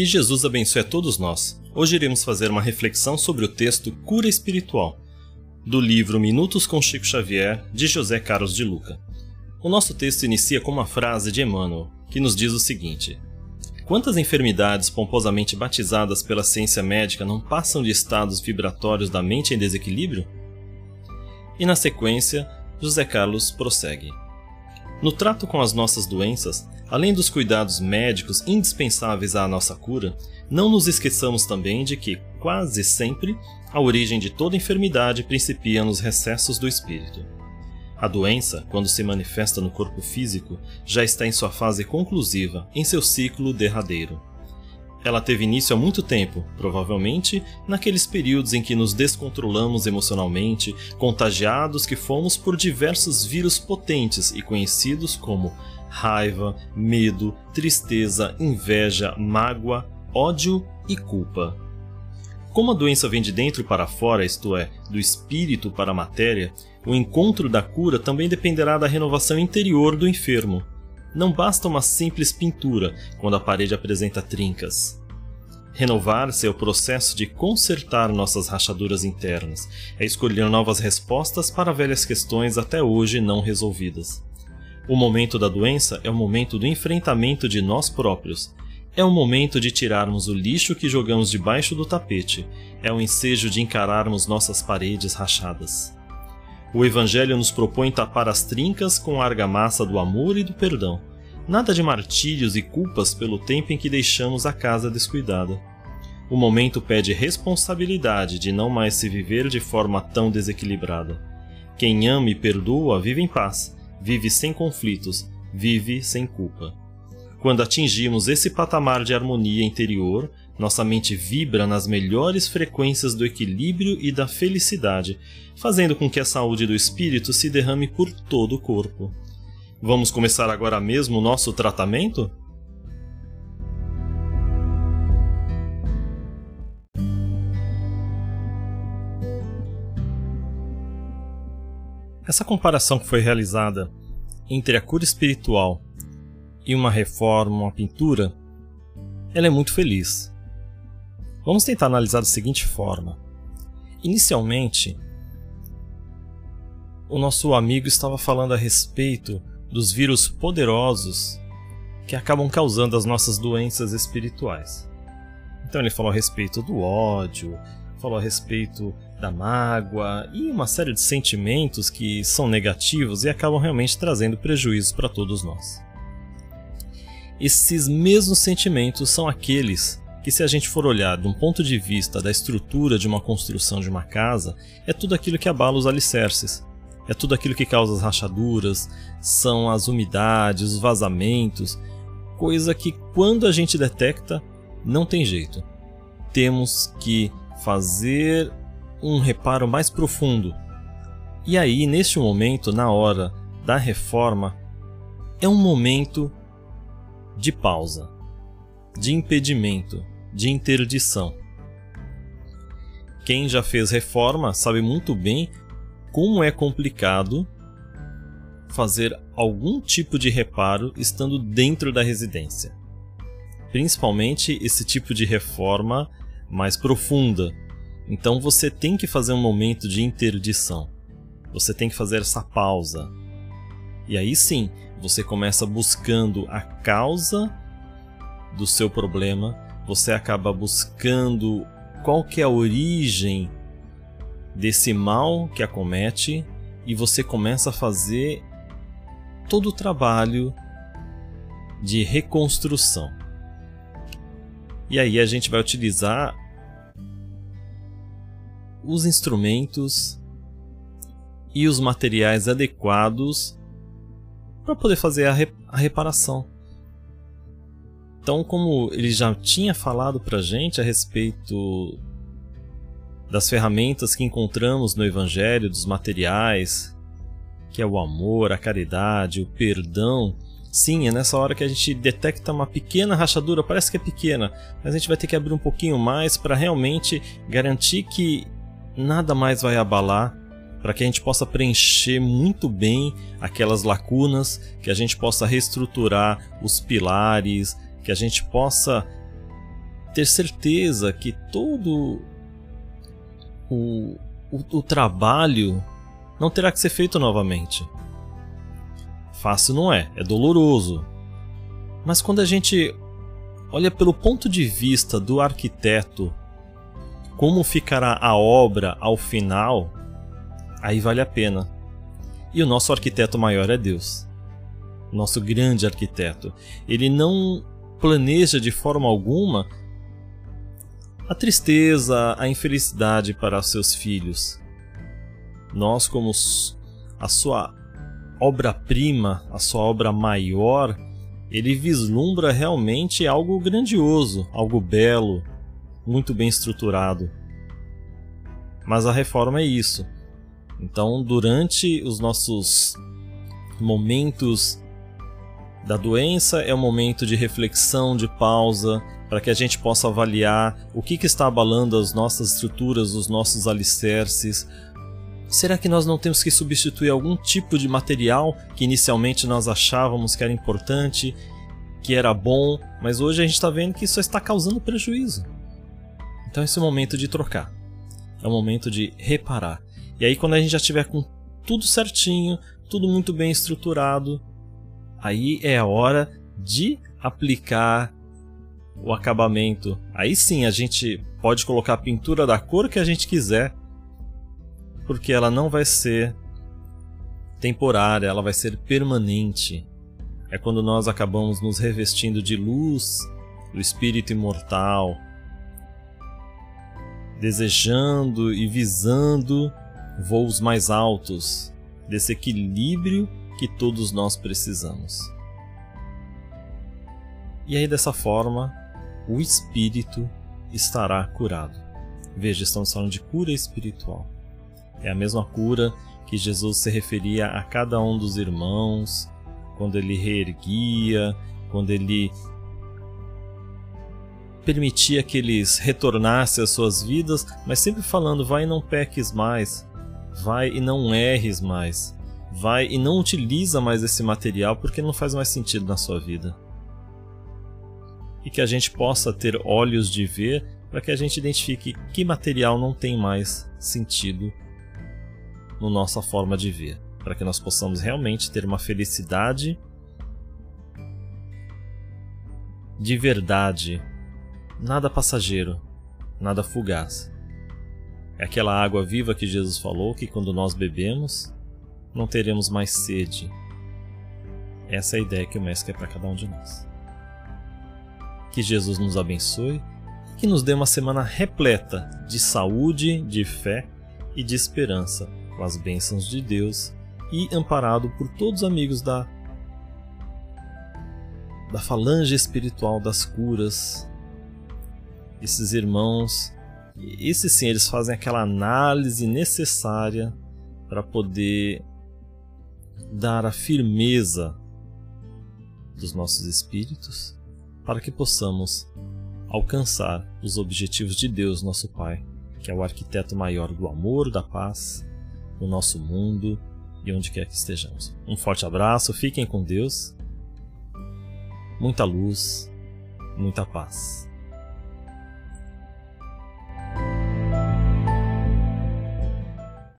Que Jesus abençoe a todos nós. Hoje iremos fazer uma reflexão sobre o texto Cura Espiritual, do livro Minutos com Chico Xavier, de José Carlos de Luca. O nosso texto inicia com uma frase de Emmanuel, que nos diz o seguinte: Quantas enfermidades pomposamente batizadas pela ciência médica não passam de estados vibratórios da mente em desequilíbrio? E na sequência, José Carlos prossegue. No trato com as nossas doenças, além dos cuidados médicos indispensáveis à nossa cura, não nos esqueçamos também de que, quase sempre, a origem de toda enfermidade principia nos recessos do espírito. A doença, quando se manifesta no corpo físico, já está em sua fase conclusiva, em seu ciclo derradeiro. Ela teve início há muito tempo, provavelmente naqueles períodos em que nos descontrolamos emocionalmente, contagiados que fomos por diversos vírus potentes e conhecidos como raiva, medo, tristeza, inveja, mágoa, ódio e culpa. Como a doença vem de dentro para fora, isto é, do espírito para a matéria, o encontro da cura também dependerá da renovação interior do enfermo. Não basta uma simples pintura quando a parede apresenta trincas. Renovar-se é o processo de consertar nossas rachaduras internas, é escolher novas respostas para velhas questões até hoje não resolvidas. O momento da doença é o momento do enfrentamento de nós próprios. É o momento de tirarmos o lixo que jogamos debaixo do tapete. É o ensejo de encararmos nossas paredes rachadas. O Evangelho nos propõe tapar as trincas com a argamassa do amor e do perdão. Nada de martírios e culpas pelo tempo em que deixamos a casa descuidada. O momento pede responsabilidade de não mais se viver de forma tão desequilibrada. Quem ama e perdoa vive em paz, vive sem conflitos, vive sem culpa. Quando atingimos esse patamar de harmonia interior, nossa mente vibra nas melhores frequências do equilíbrio e da felicidade, fazendo com que a saúde do espírito se derrame por todo o corpo. Vamos começar agora mesmo o nosso tratamento? Essa comparação que foi realizada entre a cura espiritual e uma reforma, uma pintura, ela é muito feliz. Vamos tentar analisar da seguinte forma. Inicialmente, o nosso amigo estava falando a respeito dos vírus poderosos que acabam causando as nossas doenças espirituais. Então ele falou a respeito do ódio, falou a respeito da mágoa e uma série de sentimentos que são negativos e acabam realmente trazendo prejuízos para todos nós. Esses mesmos sentimentos são aqueles que se a gente for olhar de um ponto de vista da estrutura de uma construção de uma casa, é tudo aquilo que abala os alicerces. É tudo aquilo que causa as rachaduras, são as umidades, os vazamentos, coisa que quando a gente detecta, não tem jeito. Temos que fazer um reparo mais profundo. E aí, neste momento, na hora da reforma, é um momento de pausa, de impedimento, de interdição. Quem já fez reforma sabe muito bem como é complicado fazer algum tipo de reparo estando dentro da residência. Principalmente esse tipo de reforma mais profunda. Então você tem que fazer um momento de interdição. Você tem que fazer essa pausa. E aí sim, você começa buscando a causa do seu problema você acaba buscando qual que é a origem desse mal que acomete e você começa a fazer todo o trabalho de reconstrução. E aí a gente vai utilizar os instrumentos e os materiais adequados para poder fazer a, a reparação. Então, como ele já tinha falado para gente a respeito das ferramentas que encontramos no Evangelho, dos materiais, que é o amor, a caridade, o perdão. Sim, é nessa hora que a gente detecta uma pequena rachadura, parece que é pequena, mas a gente vai ter que abrir um pouquinho mais para realmente garantir que nada mais vai abalar, para que a gente possa preencher muito bem aquelas lacunas, que a gente possa reestruturar os pilares, que a gente possa ter certeza que todo o, o, o trabalho não terá que ser feito novamente. Fácil não é, é doloroso. Mas quando a gente olha pelo ponto de vista do arquiteto, como ficará a obra ao final, aí vale a pena. E o nosso arquiteto maior é Deus. Nosso grande arquiteto. Ele não planeja de forma alguma a tristeza, a infelicidade para seus filhos. Nós, como a sua obra-prima, a sua obra maior, ele vislumbra realmente algo grandioso, algo belo, muito bem estruturado. Mas a reforma é isso. Então, durante os nossos momentos da doença, é um momento de reflexão, de pausa, para que a gente possa avaliar o que, que está abalando as nossas estruturas, os nossos alicerces. Será que nós não temos que substituir algum tipo de material que inicialmente nós achávamos que era importante, que era bom, mas hoje a gente está vendo que isso está causando prejuízo? Então esse é o momento de trocar, é o momento de reparar. E aí, quando a gente já tiver com tudo certinho, tudo muito bem estruturado, aí é a hora de aplicar o acabamento. Aí sim a gente pode colocar a pintura da cor que a gente quiser, porque ela não vai ser temporária, ela vai ser permanente. É quando nós acabamos nos revestindo de luz, do espírito imortal, desejando e visando voos mais altos, desse equilíbrio que todos nós precisamos. E aí, dessa forma, o espírito estará curado. Veja, estamos falando de cura espiritual. É a mesma cura que Jesus se referia a cada um dos irmãos, quando ele reerguia, quando ele permitia que eles retornassem às suas vidas, mas sempre falando: vai e não peques mais, vai e não erres mais, vai e não utiliza mais esse material porque não faz mais sentido na sua vida. E que a gente possa ter olhos de ver para que a gente identifique que material não tem mais sentido na no nossa forma de ver, para que nós possamos realmente ter uma felicidade de verdade, nada passageiro, nada fugaz. É aquela água viva que Jesus falou que quando nós bebemos, não teremos mais sede. Essa é a ideia que o Mestre quer para cada um de nós. Que Jesus nos abençoe e que nos dê uma semana repleta de saúde, de fé e de esperança, com as bênçãos de Deus e amparado por todos os amigos da da falange espiritual das curas. Esses irmãos, esses sim, eles fazem aquela análise necessária para poder dar a firmeza dos nossos espíritos para que possamos alcançar os objetivos de Deus, nosso Pai, que é o arquiteto maior do amor, da paz, no nosso mundo e onde quer que estejamos. Um forte abraço, fiquem com Deus, muita luz, muita paz.